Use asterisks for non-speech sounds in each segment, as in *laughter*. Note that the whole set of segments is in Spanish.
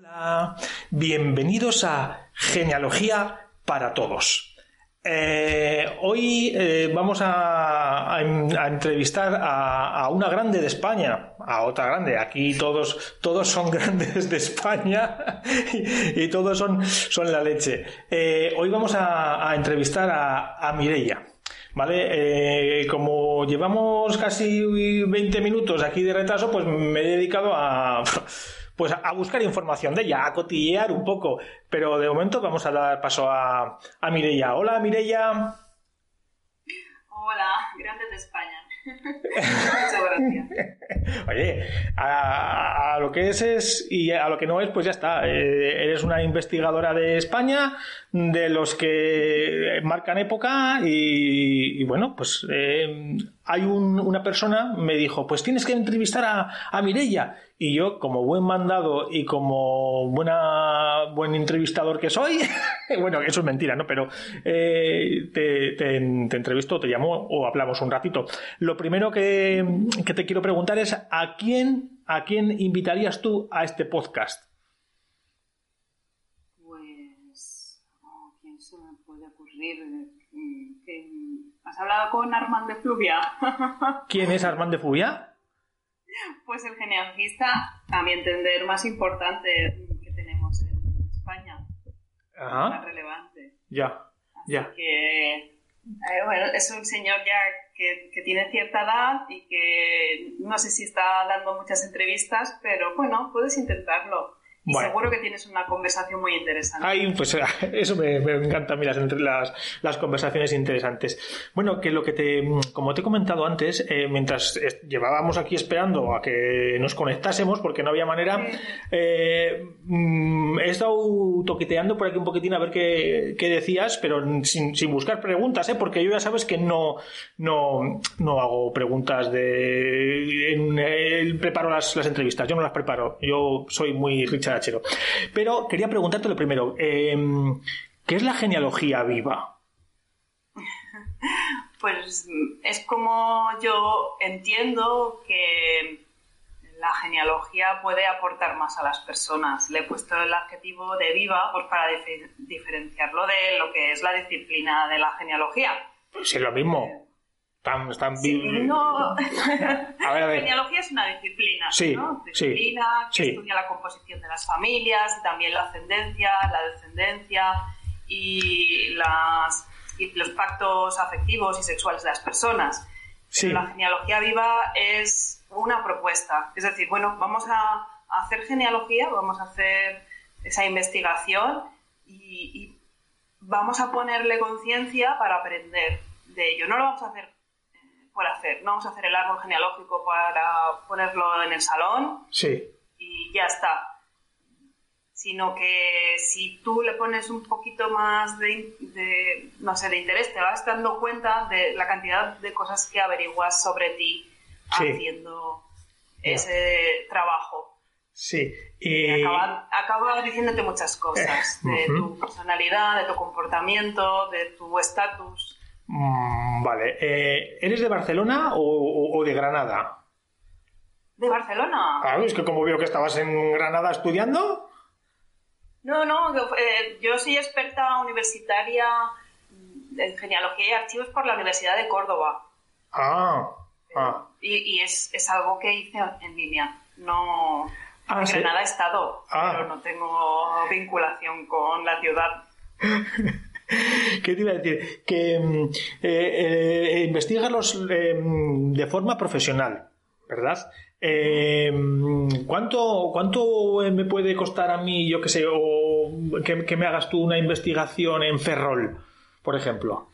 Hola, bienvenidos a Genealogía para Todos. Eh, hoy eh, vamos a, entrevistar a, una grande de España, a otra grande. Aquí todos, todos son *laughs* grandes de España y, todos son, son la leche. Eh, hoy vamos a, entrevistar a, Mireia. ¿Vale? Como llevamos casi 20 minutos aquí de retraso, pues me he dedicado a, *laughs* pues a buscar información de ella, a cotillear un poco. Pero de momento vamos a dar paso a, a Mireia. Hola, Mireia. Hola, grandes de España. *laughs* Muchas gracias. *laughs* Oye, a, a lo que es es y a lo que no es, pues ya está. Eh, eres una investigadora de España, de los que marcan época y, y bueno, pues eh, hay un- una persona me dijo, pues tienes que entrevistar a, a Mireia. Y yo, como buen mandado y como buena, buen entrevistador que soy, *laughs* bueno, eso es mentira, ¿no? Pero eh, te, te, te entrevisto, te llamo o hablamos un ratito. Lo primero que, que te quiero preguntar es ¿a quién, a quién invitarías tú a este podcast? Pues, oh, ¿quién se me puede ocurrir? Mm, que- ¿Has hablado con Armand de Fluvia? *laughs* ¿Quién es Armand de Fubia? pues el genealogista, a mi entender, más importante que tenemos en España, más relevante. ya, Así ya. que, eh, bueno, es un señor ya que, que tiene cierta edad y que no sé si está dando muchas entrevistas, pero bueno, puedes intentarlo. Bueno. seguro que tienes una conversación muy interesante. Ay, pues *laughs* eso me, me encanta, mira, entre las, las conversaciones interesantes. Bueno, que lo que te, como te he comentado antes, eh, mientras llevábamos aquí esperando a que nos conectásemos, porque no había manera, eh, mm, he estado toqueteando por aquí un poquitín a ver qué, qué decías, pero sin, sin buscar preguntas, ¿eh? porque yo ya sabes que no, no, no hago preguntas de, en- eh, preparo las, las entrevistas, yo no las preparo, yo soy muy Pero quería preguntarte lo primero, eh, ¿qué es la genealogía viva? Pues es como yo entiendo que la genealogía puede aportar más a las personas. Le he puesto el adjetivo de viva pues para dife- diferenciarlo de lo que es la disciplina de la genealogía. Pues es lo mismo. Están, están Sí, no. A ver, a La ver. genealogía es una disciplina, Sí, ¿no? sí, Disciplina que sí. estudia la composición de las familias, y también la ascendencia, la descendencia y, las, y los pactos afectivos y sexuales de las personas. Pero la genealogía viva es una propuesta. Es decir, bueno, vamos a hacer genealogía, vamos a hacer esa investigación y, y vamos a ponerle conciencia para aprender de ello. No lo vamos a hacer por hacer, no vamos a hacer el árbol genealógico para ponerlo en el salón Sí, y ya está. Sino que si tú le pones un poquito más de, de, no sé, de interés, te vas dando cuenta de la cantidad de cosas que averiguas sobre ti Sí. haciendo ese trabajo. sí. Y Y- acaba, acaba diciéndote muchas cosas Eh, *laughs* de tu personalidad, de tu comportamiento, de tu estatus. Mm, vale. Eh, ¿Eres de Barcelona o, o- o de Granada? ¿De Barcelona? Ah, es que como veo que estabas en Granada estudiando. No, no, yo, eh, yo soy experta universitaria en genealogía y archivos por la Universidad de Córdoba. Ah, ah. Y, y es, es algo que hice en línea. No. Ah, en sí. Granada he estado, Ah. pero no tengo vinculación con la ciudad. *laughs* *laughs* ¿Qué te iba a decir? Que mm, eh, eh, investigas los eh, de forma profesional, ¿verdad? Eh, ¿cuánto, ¿Cuánto me puede costar a mí, yo qué sé, o que, me hagas tú una investigación en Ferrol, por ejemplo?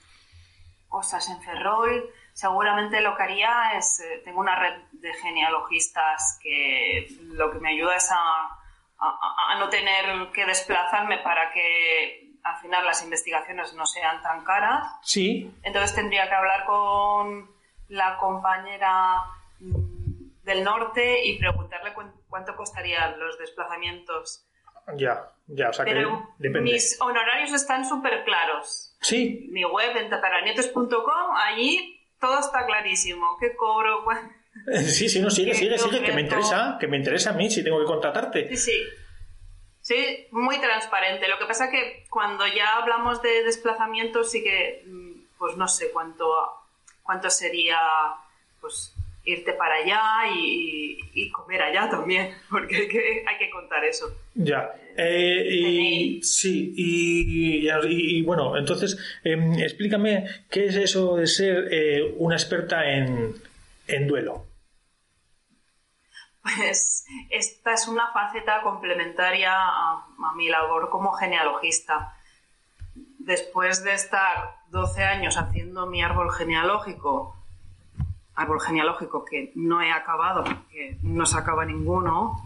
Cosas en Ferrol. Seguramente lo que haría es. eh, tengo una red de genealogistas que lo que me ayuda es a no tener que desplazarme para que al final las investigaciones no sean tan caras. Sí, Entonces tendría que hablar con la compañera mm, del norte y preguntarle cuán- cuánto costarían los desplazamientos. ya, ya, o sea que depende. mis honorarios están súper claros. Sí, Mi web en tataranietos.com, allí todo está clarísimo. ¿Qué cobro? *laughs* Sí, sí, no, sigue, ¿Qué sigue, sigue, que me interesa, que me interesa a mí si tengo que contratarte. Sí, sí. Sí, muy transparente. Lo que pasa que cuando ya hablamos de desplazamiento sí que, mm, pues no sé cuánto, cuánto sería, pues irte para allá y, comer allá también, *laughs* porque hay que, contar eso. Ya. Eh, y, sí, y, bueno, entonces em, explícame qué es eso de ser eh, una experta en, en duelo. Pues esta es una faceta complementaria a, a mi labor como genealogista. Después de estar 12 años haciendo mi árbol genealógico, árbol genealógico que no he acabado porque no se acaba ninguno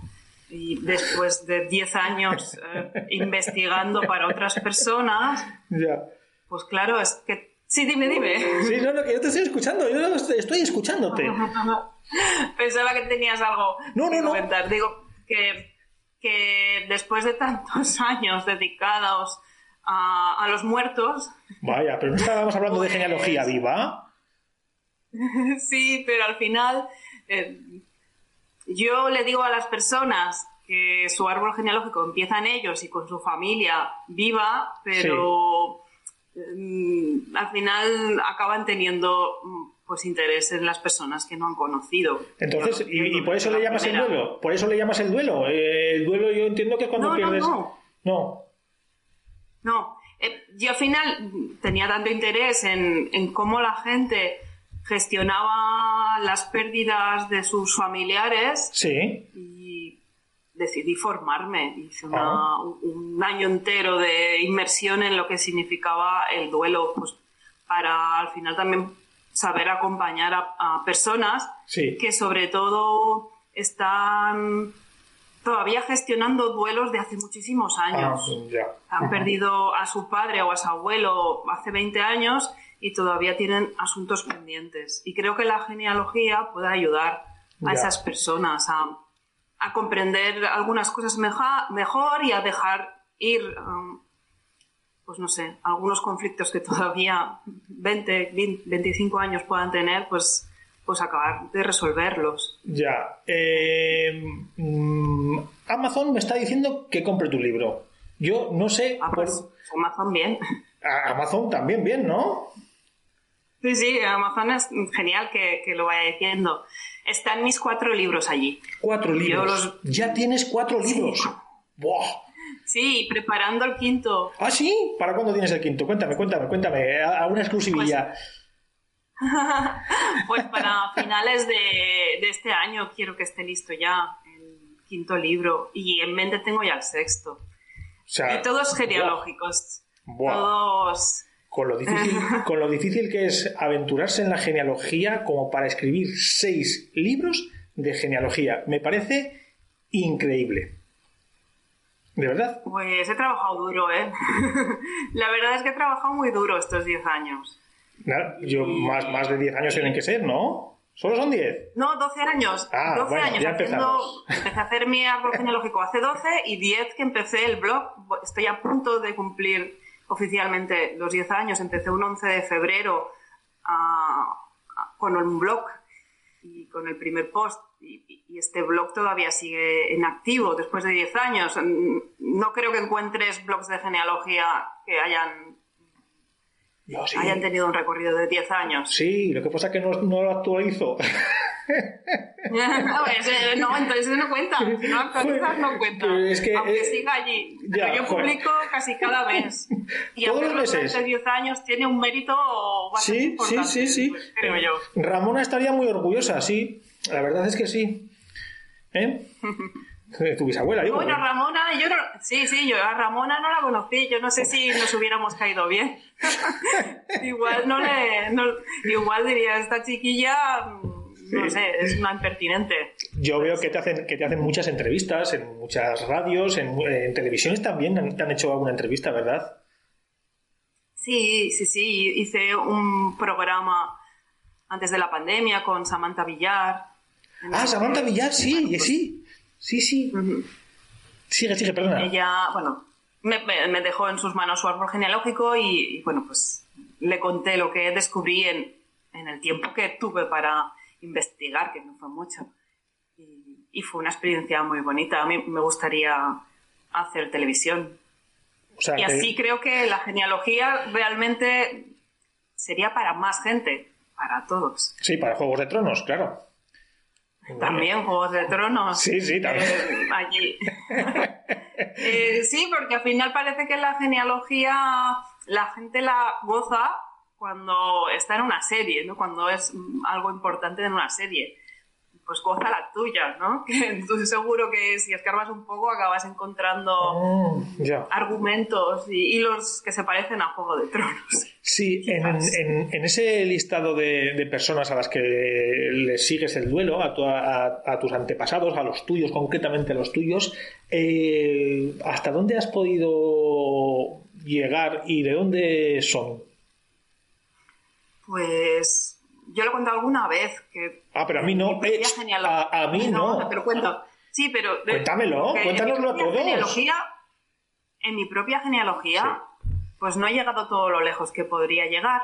y después de 10 años eh, investigando para otras personas, *laughs* pues claro, es que... Sí, dime, dime. Sí, no, no, que yo te estoy escuchando, yo estoy escuchándote. *laughs* Pensaba que tenías algo no, que no, comentar. Digo que, que después de tantos *laughs* años dedicados a, a los muertos... Vaya, pero no estábamos hablando de genealogía pues viva. *laughs* sí, pero al final eh, yo le digo a las personas que su árbol genealógico empieza en ellos y con su familia viva, pero al final acaban teniendo pues interés en las personas que no han conocido. Entonces, y, por eso le llamas el duelo, por eso le llamas el duelo. Eh, el duelo yo entiendo que cuando pierdes. No, no. No. Eh, yo al final tenía tanto interés en cómo la gente gestionaba las pérdidas de sus familiares y decidí formarme. Hice ah. un año entero de inmersión en lo que significaba el duelo, pues para al final también saber acompañar a, personas que sobre todo están todavía gestionando duelos de hace muchísimos años. Ah, Han perdido a su padre o a su abuelo hace 20 años y todavía tienen asuntos pendientes. Y creo que la genealogía puede ayudar a esas personas a, comprender algunas cosas mejor y a dejar ir, um, pues no sé, algunos conflictos que todavía 20, 25 años puedan tener, pues pues acabar de resolverlos. Ya. Eh, mm, Amazon me está diciendo que compre tu libro. Yo no sé. Ah, pues, Amazon bien. Amazon también bien, ¿no? Sí, sí, Amazon es genial que, lo vaya diciendo. Están mis cuatro libros allí. Cuatro libros. Ya tienes cuatro libros. Sí. preparando el quinto. ¿Ah, sí? ¿Para cuándo tienes el quinto? Cuéntame, cuéntame, cuéntame. A una exclusividad. Pues, *laughs* pues para finales de, este año quiero que esté listo ya el quinto libro. Y en mente tengo ya el sexto. y todos genealógicos. Todos con lo, difícil, con lo difícil que es aventurarse en la genealogía como para escribir seis libros de genealogía. Me parece increíble. ¿De verdad? Pues he trabajado duro, ¿eh? *laughs* la verdad es que he trabajado muy duro estos diez años. yo, más, más de diez años tienen que ser, ¿no? ¿Solo son 10? No, 12 años. Ah, 12 años ya haciendo, empecé a hacer mi árbol genealógico hace 12 y 10 que empecé el blog. Estoy a punto de cumplir oficialmente los 10 años. Empecé un 11 de febrero con un blog y con el primer post. Y, este blog todavía sigue en activo después de 10 años. No creo que encuentres blogs de genealogía que hayan hayan tenido un recorrido de 10 años. Sí, lo que pasa es que no, no lo actualizo. *laughs* *laughs* no, entonces no cuenta. Si no actualizas, no cuenta. Es que, Aunque eh, siga allí. Pero yo publico casi cada mes. Y Todos los meses. Durante 10 años tiene un mérito bastante sí, importante. Sí, sí, sí. Creo yo. Ramona estaría muy orgullosa, sí. La verdad es que sí. ¿Eh? *laughs* tu bisabuela, digo. Bueno, Ramona, yo no, sí, sí, yo a Ramona no la conocí, yo no sé si nos hubiéramos caído bien. *laughs* igual no le, no, igual diría, esta chiquilla, mm, no sé, es una impertinente. Yo veo que te hacen, que te hacen muchas entrevistas en muchas radios, en, en televisiones también te han hecho alguna entrevista, ¿verdad? Sí, sí, sí, hice un programa antes de la pandemia con Samantha Villar. Ah, Samantha Villar, sí, sí. Sí, sí. Sigue, sigue, perdona. Ella, bueno, me, dejó en sus manos su árbol genealógico y, bueno, pues le conté lo que descubrí en, en, el tiempo que tuve para investigar, que no fue mucho. Y, fue una experiencia muy bonita. A mí me gustaría hacer televisión. y así creo que la genealogía realmente sería para más gente, para todos. Sí, para Juegos de Tronos, claro. También Juegos de Tronos. Sí, sí, también. Eh, allí. *laughs* Eh, sí, porque al final parece que la genealogía la gente la goza cuando está en una serie, ¿no? Cuando es algo importante en una serie pues goza la tuya, ¿no? *laughs* Que entonces seguro que si escarbas un poco acabas encontrando oh, argumentos y los que se parecen a Juego de Tronos. Sí, *laughs* en, ese listado de, personas a las que les sigues el duelo, a, tus antepasados, a los tuyos, concretamente a los tuyos, eh, ¿hasta dónde has podido llegar y de dónde son? Pues yo lo he contado alguna vez que... Ah, pero a mí no. Eh, a, mí no. Te lo cuento. Sí, pero... Cuéntamelo, cuéntanoslo a todos. Genealogía, en mi propia genealogía, pues no he llegado todo lo lejos que podría llegar,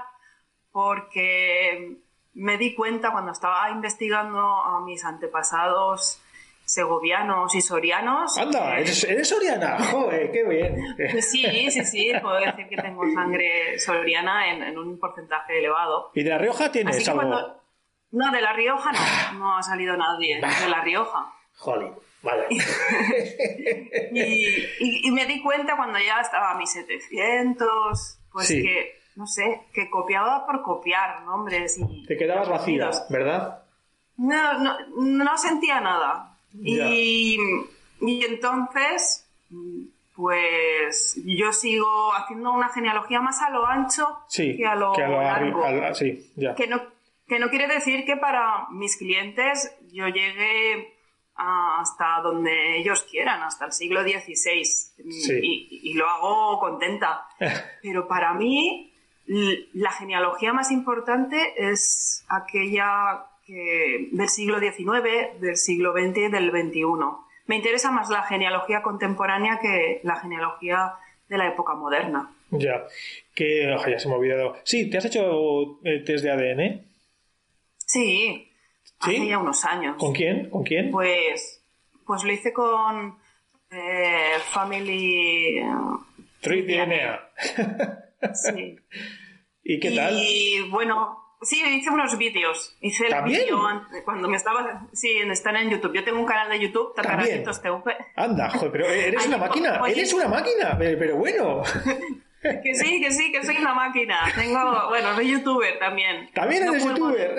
porque me di cuenta cuando estaba investigando a mis antepasados segovianos y sorianos. Anda, ¿eres, soriana, *laughs* joder, qué bien. Pues sí, sí, sí, puedo decir que tengo *laughs* sangre soriana en, un porcentaje elevado. ¿Y de La Rioja tienes algo? No, de La Rioja no, no ha salido nadie de La Rioja. Joder, vale. *laughs* y, me di cuenta cuando ya estaba a mis 700, pues que, no sé, que copiaba por copiar nombres y... Te quedabas vacía, ¿verdad? No, no, no sentía nada. Y, entonces, pues yo sigo haciendo una genealogía más a lo ancho que a lo, largo. Que, no, que no quiere decir que para mis clientes yo llegue hasta donde ellos quieran, hasta el siglo XVI. Y, lo hago contenta. *laughs* Pero para mí, la genealogía más importante es aquella del siglo XIX, del siglo XX y del XXI. Me interesa más la genealogía contemporánea que la genealogía de la época moderna. Ya, que ya se me ha olvidado. Sí, ¿te has hecho el test de ADN? Sí, hace ya unos años. ¿Con quién? ¿Con quién? Pues, pues lo hice con eh, Family... Tree DNA. Sí. *laughs* ¿Y qué tal? Y bueno, Sí, hice unos vídeos. Hice el vídeo cuando me estaba. Sí, están en YouTube. Yo tengo un canal de YouTube, Tatarasitos TV. Anda, joder, pero eres *laughs* una máquina. Eres una máquina, pero, bueno. *laughs* que sí, que sí, que soy una máquina. Tengo. Bueno, soy youtuber también. También eres youtuber.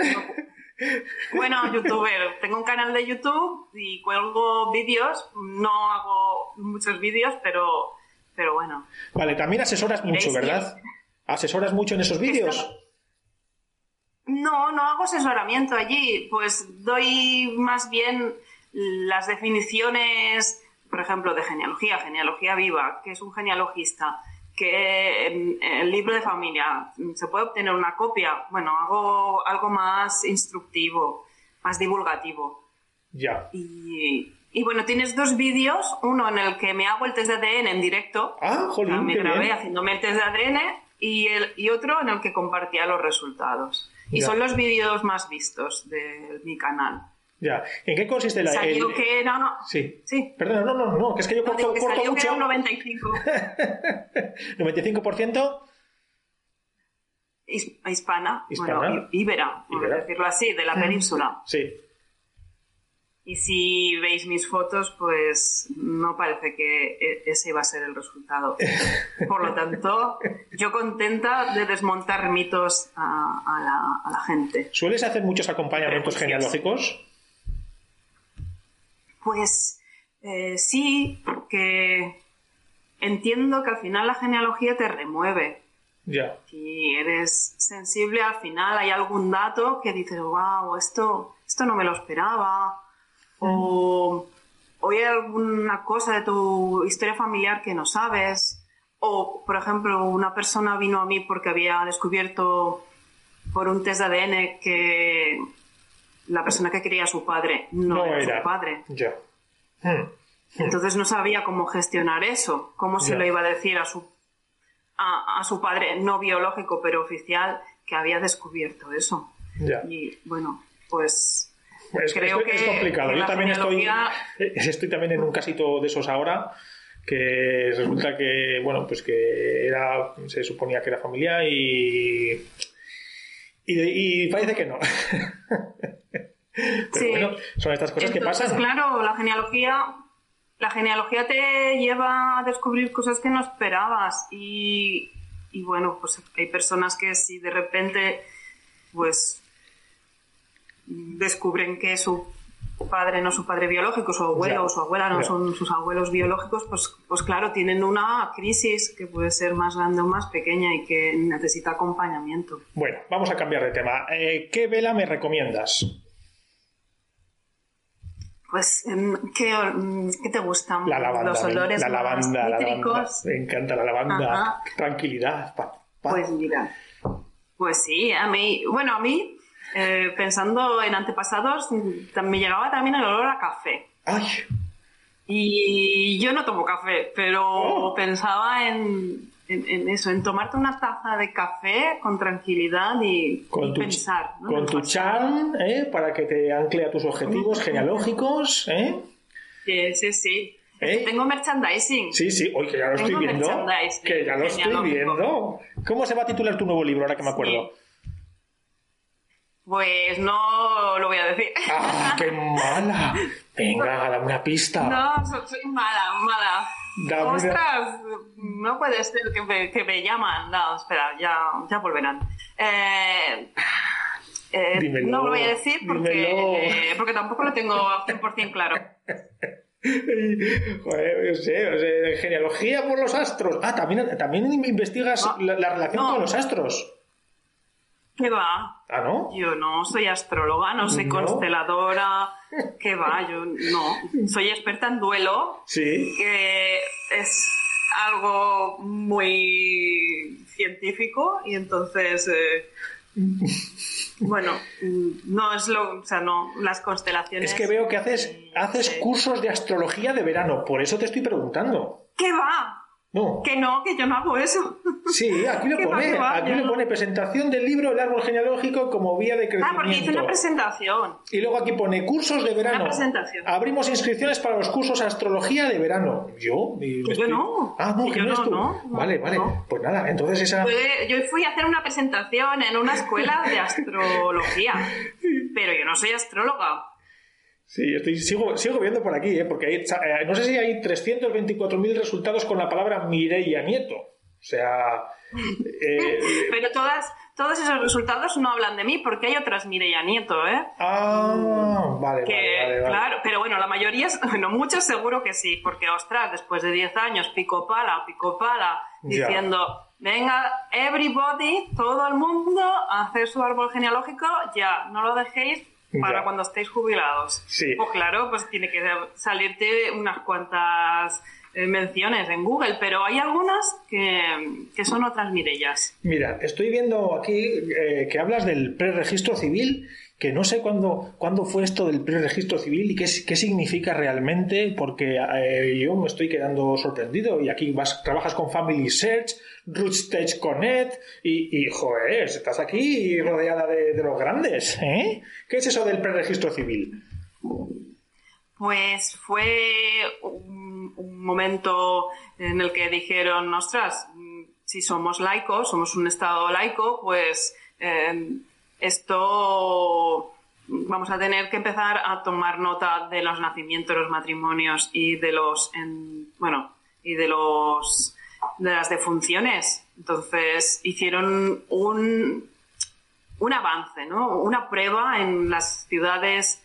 bueno, youtuber. Tengo un canal de YouTube y cuelgo vídeos. No hago muchos vídeos, pero. Pero bueno. Vale, también asesoras mucho, ¿verdad? ¿Asesoras mucho en esos vídeos? No, no hago asesoramiento allí, pues doy más bien las definiciones, por ejemplo, de genealogía, genealogía viva, que es un genealogista, que el libro de familia se puede obtener una copia. Bueno, hago algo más instructivo, más divulgativo. Ya. Y, bueno, tienes dos vídeos, uno en el que me hago el test de ADN en directo. Ah, jolín, Me grabé haciéndome el test de ADN y, el, y otro en el que compartía los resultados. Y son los vídeos más vistos de mi canal. Ya. ¿En qué consiste la... Salió que era... No, sí. sí. Perdona, no, no, no, que es que yo corto, que corto mucho. Que era un 95. ¿95%? hispana, hispana. Bueno, íbera, por decirlo así, de la mm. península. Sí. Y si veis mis fotos, pues no parece que e-, ese iba a ser el resultado. *laughs* Por lo tanto, yo contenta de desmontar mitos a, la, gente. ¿Sueles hacer muchos acompañamientos genealógicos? Pues eh, sí, porque entiendo que al final la genealogía te remueve. Ya. Si eres sensible, al final hay algún dato que dices, wow, esto, esto no me lo esperaba o, hay alguna cosa de tu historia familiar que no sabes, o por ejemplo una persona vino a mí porque había descubierto por un test de ADN que la persona que quería a su padre no, era, su padre. Ya. Hmm. Hmm. Entonces no sabía cómo gestionar eso, cómo se lo iba a decir a su, a, su padre no biológico pero oficial que había descubierto eso. Y bueno, pues es, Creo que es complicado. Yo también estoy, estoy también en un casito de esos ahora que resulta que, bueno, pues que era, se suponía que era familiar y, y, y parece que no. *laughs* Pero bueno, son estas cosas que pasan. Claro, la genealogía, la genealogía te lleva a descubrir cosas que no esperabas y, y bueno, pues hay personas que si de repente, pues descubren que su padre no su padre biológico, su abuelo o su abuela no son sus abuelos biológicos, pues, pues claro, tienen una crisis que puede ser más grande o más pequeña y que necesita acompañamiento. Bueno, vamos a cambiar de tema. Eh, ¿Qué vela me recomiendas? Pues, em, ¿qué, mm, ¿qué, te gustan? La lavanda. Los olores la lavanda, la lavanda. Me encanta la lavanda. Tranquilidad. Pues mira. Pues sí, a mí, bueno, a mí eh, pensando en antepasados, me llegaba también el olor a café. ¡Ay! Y yo no tomo café, pero oh. pensaba en, eso, en tomarte una taza de café con tranquilidad y, pensar. Con tu chan, ¿eh? para que te ancle a tus objetivos genealógicos. ¿eh? Sí, sí, sí. ¿Eh? Tengo merchandising. Sí, sí, hoy que ya lo estoy viendo. Que ya lo estoy viendo. ¿Cómo se va a titular tu nuevo libro, ahora que me acuerdo? Pues no lo voy a decir. ¡Ah, qué mala! Venga, dame una pista. No, soy mala, mala. ¡Ostras! No puede ser que me, que me llaman. No, espera, ya, ya volverán. Eh, eh, no lo voy a decir porque, porque tampoco lo tengo 100% claro. *laughs* Joder, yo sé, genealogía por los astros. Ah, también, también investigas la, relación con los astros. ¿Qué va? ¿Ah, no? Yo no soy astróloga, no soy consteladora. ¿Qué va? Yo no. Soy experta en duelo. Sí. Que es algo muy científico y entonces. Eh, *laughs* bueno, no es lo. O sea, no. Las constelaciones. Es que veo que haces, haces cursos de astrología de verano, por eso te estoy preguntando. ¿Qué va? Que no, que yo no hago eso. Sí, aquí lo *laughs* pone. aquí lo pone presentación del libro El árbol genealógico como vía de crecimiento. Ah, porque hice una presentación. Y luego aquí pone cursos de verano. Una presentación. Abrimos inscripciones para los cursos astrología de verano. ¿Yo? Yo no. Ah, no, que no, es tú. vale, vale. Pues nada, entonces esa... Yo fui a hacer una presentación en una escuela de astrología. *laughs* pero yo no soy astróloga. Sí, estoy, sigo, sigo viendo por aquí, ¿eh? porque hay, eh, no sé si hay 324.000 resultados con la palabra Mireia Nieto. O sea... Eh, *laughs* Pero todas, todos esos resultados no hablan de mí, porque hay otras Mireia Nieto, ¿eh? Ah, vale, vale, Claro, pero bueno, la mayoría, bueno, *laughs* muchos seguro que sí, porque, ostras, después de 10 años, pico pala, pico pala, diciendo... Venga, everybody, todo el mundo, a hacer su árbol genealógico, ya, no lo dejéis para cuando estéis jubilados. Sí. Pues claro, pues tiene que salirte unas cuantas eh, menciones en Google, pero hay algunas que, son otras Mirellas. Mira, estoy viendo aquí eh, que hablas del preregistro civil que no sé cuándo, cuándo fue esto del preregistro civil y qué, qué significa realmente, porque eh, yo me estoy quedando sorprendido y aquí trabajas con Family Search, Rootstage Connect y, y, joder, estás aquí rodeada de, los grandes, ¿eh? ¿Qué es eso del preregistro civil? Pues fue un, momento en el que dijeron, ostras, si somos laicos, somos un Estado laico, pues eh, esto vamos a tener que empezar a tomar nota de los nacimientos, los matrimonios y de los, bueno, y de los, de las defunciones. Entonces hicieron un, un avance, ¿no? Una prueba en las ciudades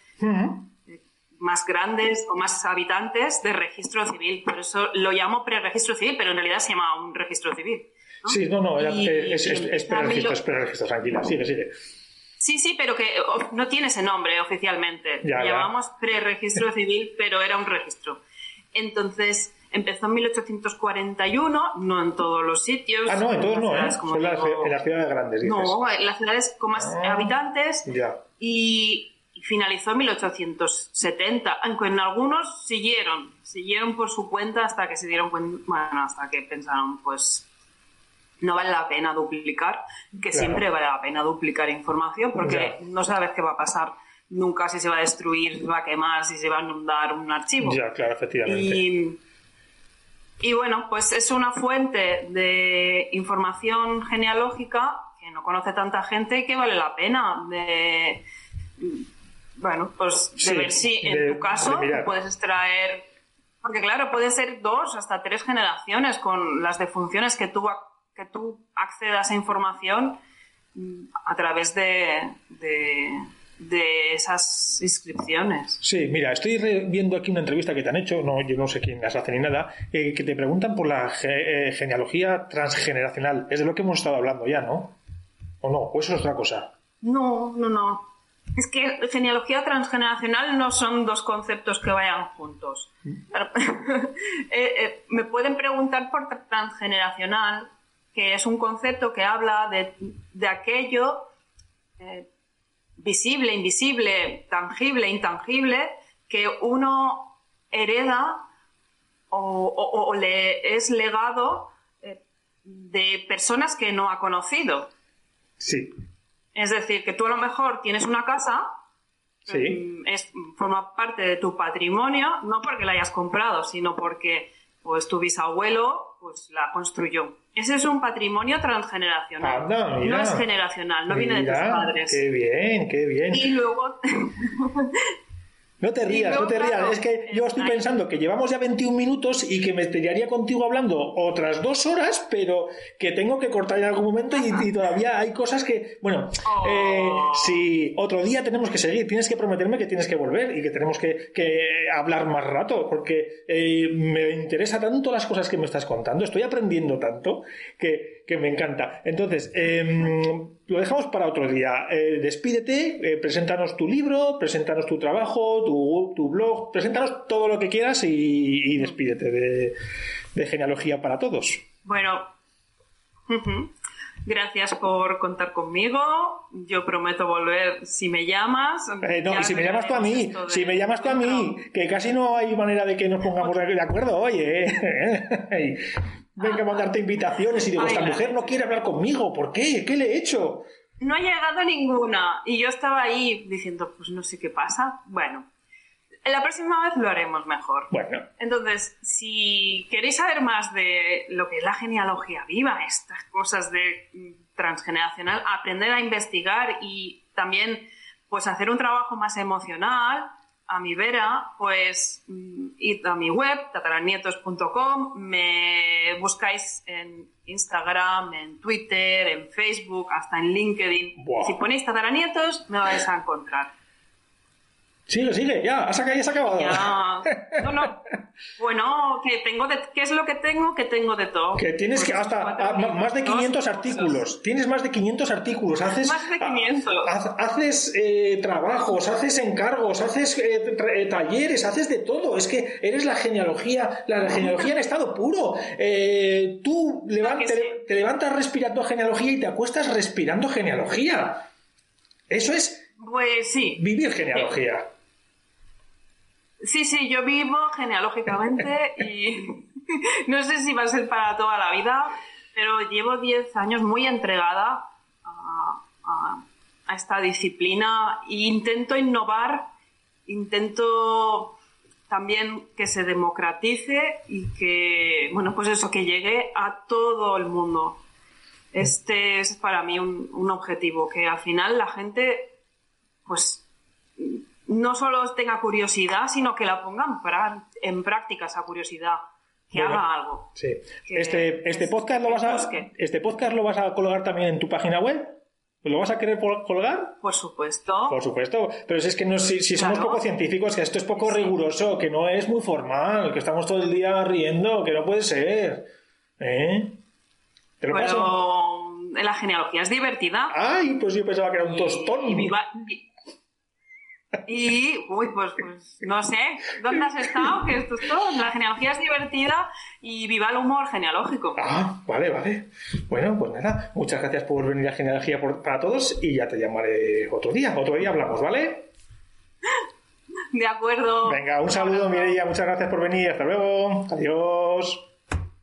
más grandes o más habitantes de registro civil. Por eso lo llamo preregistro civil, pero en realidad se llama un registro civil. Sí, no, no, es, es, preregistro, es preregistro, tranquila, sigue, sigue. Sí, sí, pero que no tiene ese nombre oficialmente. Ya, Llamamos preregistro civil, pero era un registro. Entonces, empezó en 1841, no en todos los sitios. Ah, no, en todos no, ¿eh? en las ciudades grandes. Dices. No, en las ciudades con más ah, habitantes. Ya. Y finalizó en 1870, aunque en algunos siguieron, siguieron por su cuenta hasta que se dieron cuenta, bueno, hasta que pensaron, pues no vale la pena duplicar, que siempre vale la pena duplicar información porque no sabes qué va a pasar nunca, si se va a destruir, si se va a quemar, si se va a inundar un archivo. Ya, claro, efectivamente. Y bueno, pues es una fuente de información genealógica que no conoce tanta gente y que vale la pena de, bueno, pues de ver si en tu caso puedes extraer, porque claro, puede ser dos hasta tres generaciones con las defunciones que tú, que tú accedas a información mm, a través de de esas inscripciones. Sí, mira, estoy viendo aquí una entrevista que te han hecho, no, yo no sé quién las hace ni nada, eh, que te preguntan por la eh, genealogía transgeneracional. Es de lo que hemos estado hablando ya, ¿no? ¿O no? ¿O eso es otra cosa? No, no, no. Es que genealogía transgeneracional no son dos conceptos que vayan juntos. Mm. *laughs* Eh, me pueden preguntar por transgeneracional, que es un concepto que habla de, de aquello visible, invisible, tangible, intangible, que uno hereda o, le es legado eh, de personas que no ha conocido. Sí. Es decir, que tú a lo mejor tienes una casa, mm, es, forma parte de tu patrimonio, no porque la hayas comprado, sino porque pues tu bisabuelo pues la construyó. Ese es un patrimonio transgeneracional. no es generacional, no viene de tus padres. Qué bien, qué bien. Y luego *laughs* No te rías, no te rías. Es que yo estoy pensando que llevamos ya 21 minutos y que me tiraría contigo hablando otras dos horas, pero que tengo que cortar en algún momento y, todavía hay cosas que. Bueno, eh, oh. si otro día tenemos que seguir, tienes que prometerme que tienes que volver y que tenemos que, hablar más rato, porque eh, me interesa tanto las cosas que me estás contando, estoy aprendiendo tanto que, que me encanta. Entonces, em, lo dejamos para otro día. Eh, despídete, eh, preséntanos tu libro, preséntanos tu trabajo, tu, tu blog, preséntanos todo lo que quieras y, despídete de, genealogía para todos. Bueno, gracias por contar conmigo. Yo prometo volver si me llamas. Eh, no, y si me llamas tú a mí, si me llamas tú a mí, que casi no hay manera de que nos pongamos de acuerdo, oye. *laughs* *laughs* venga a mandarte invitaciones y digo, esta mujer no quiere hablar conmigo, ¿por qué? ¿Qué le he hecho? No ha llegado ninguna. Y yo estaba ahí diciendo, pues no sé qué pasa. Bueno, la próxima vez lo haremos mejor. Bueno. Entonces, si queréis saber más de lo que es la genealogía viva, estas cosas de mm, transgeneracional, aprender a investigar y también pues hacer un trabajo más emocional, a mi vera, pues mm, id a mi web, tataranietos.com, me buscáis en Instagram, en Twitter, en Facebook, hasta en LinkedIn. Si ponéis tataranietos, me vais a encontrar. Sigue, sigue, ya, has, ya has acabado. Ya. No, no. Bueno, que tengo de, ¿qué es lo que tengo? Que tengo de todo. Que tienes pues que hasta más de 500 artículos. Tienes más de 500 artículos. Haces, más de 500. haces eh, trabajos, haces encargos, haces eh, eh, talleres, haces de todo. Es que eres la genealogía, la genealogía en estado puro. tú te, levantas respirando genealogía y te acuestas respirando genealogía. Eso es pues sí. Vivir genealogía. Sí, sí, yo vivo genealógicamente y *laughs* no sé si va a ser para toda la vida, pero llevo 10 años muy entregada a, esta disciplina e intento innovar, intento también que se democratice y que, bueno, pues eso, que llegue a todo el mundo. Este es para mí un, un objetivo, que al final la gente, pues no solo tenga curiosidad, sino que la pongan en práctica esa curiosidad, que haga algo. Sí. este, este, podcast lo vas a, este podcast lo vas a colgar también en tu página web. ¿Lo vas a querer colgar? Por supuesto. Por supuesto. Pero es que no, si, somos poco científicos, que esto es poco riguroso, que no es muy formal, que estamos todo el día riendo, que no puede ser. ¿Eh? ¿Te lo Pero la genealogía es divertida. Ay, pues yo pensaba que era un tostón. Y viva, y, uy, pues, pues, no sé, ¿dónde has estado? Que esto es todo. La genealogía es divertida y viva el humor genealógico. Ah, vale, vale. Bueno, pues nada, muchas gracias por venir a Genealogía para todos y ya te llamaré otro día. Otro día hablamos, ¿vale? De acuerdo. Venga, un saludo, Mireia. Muchas gracias por venir. Hasta luego. Adiós.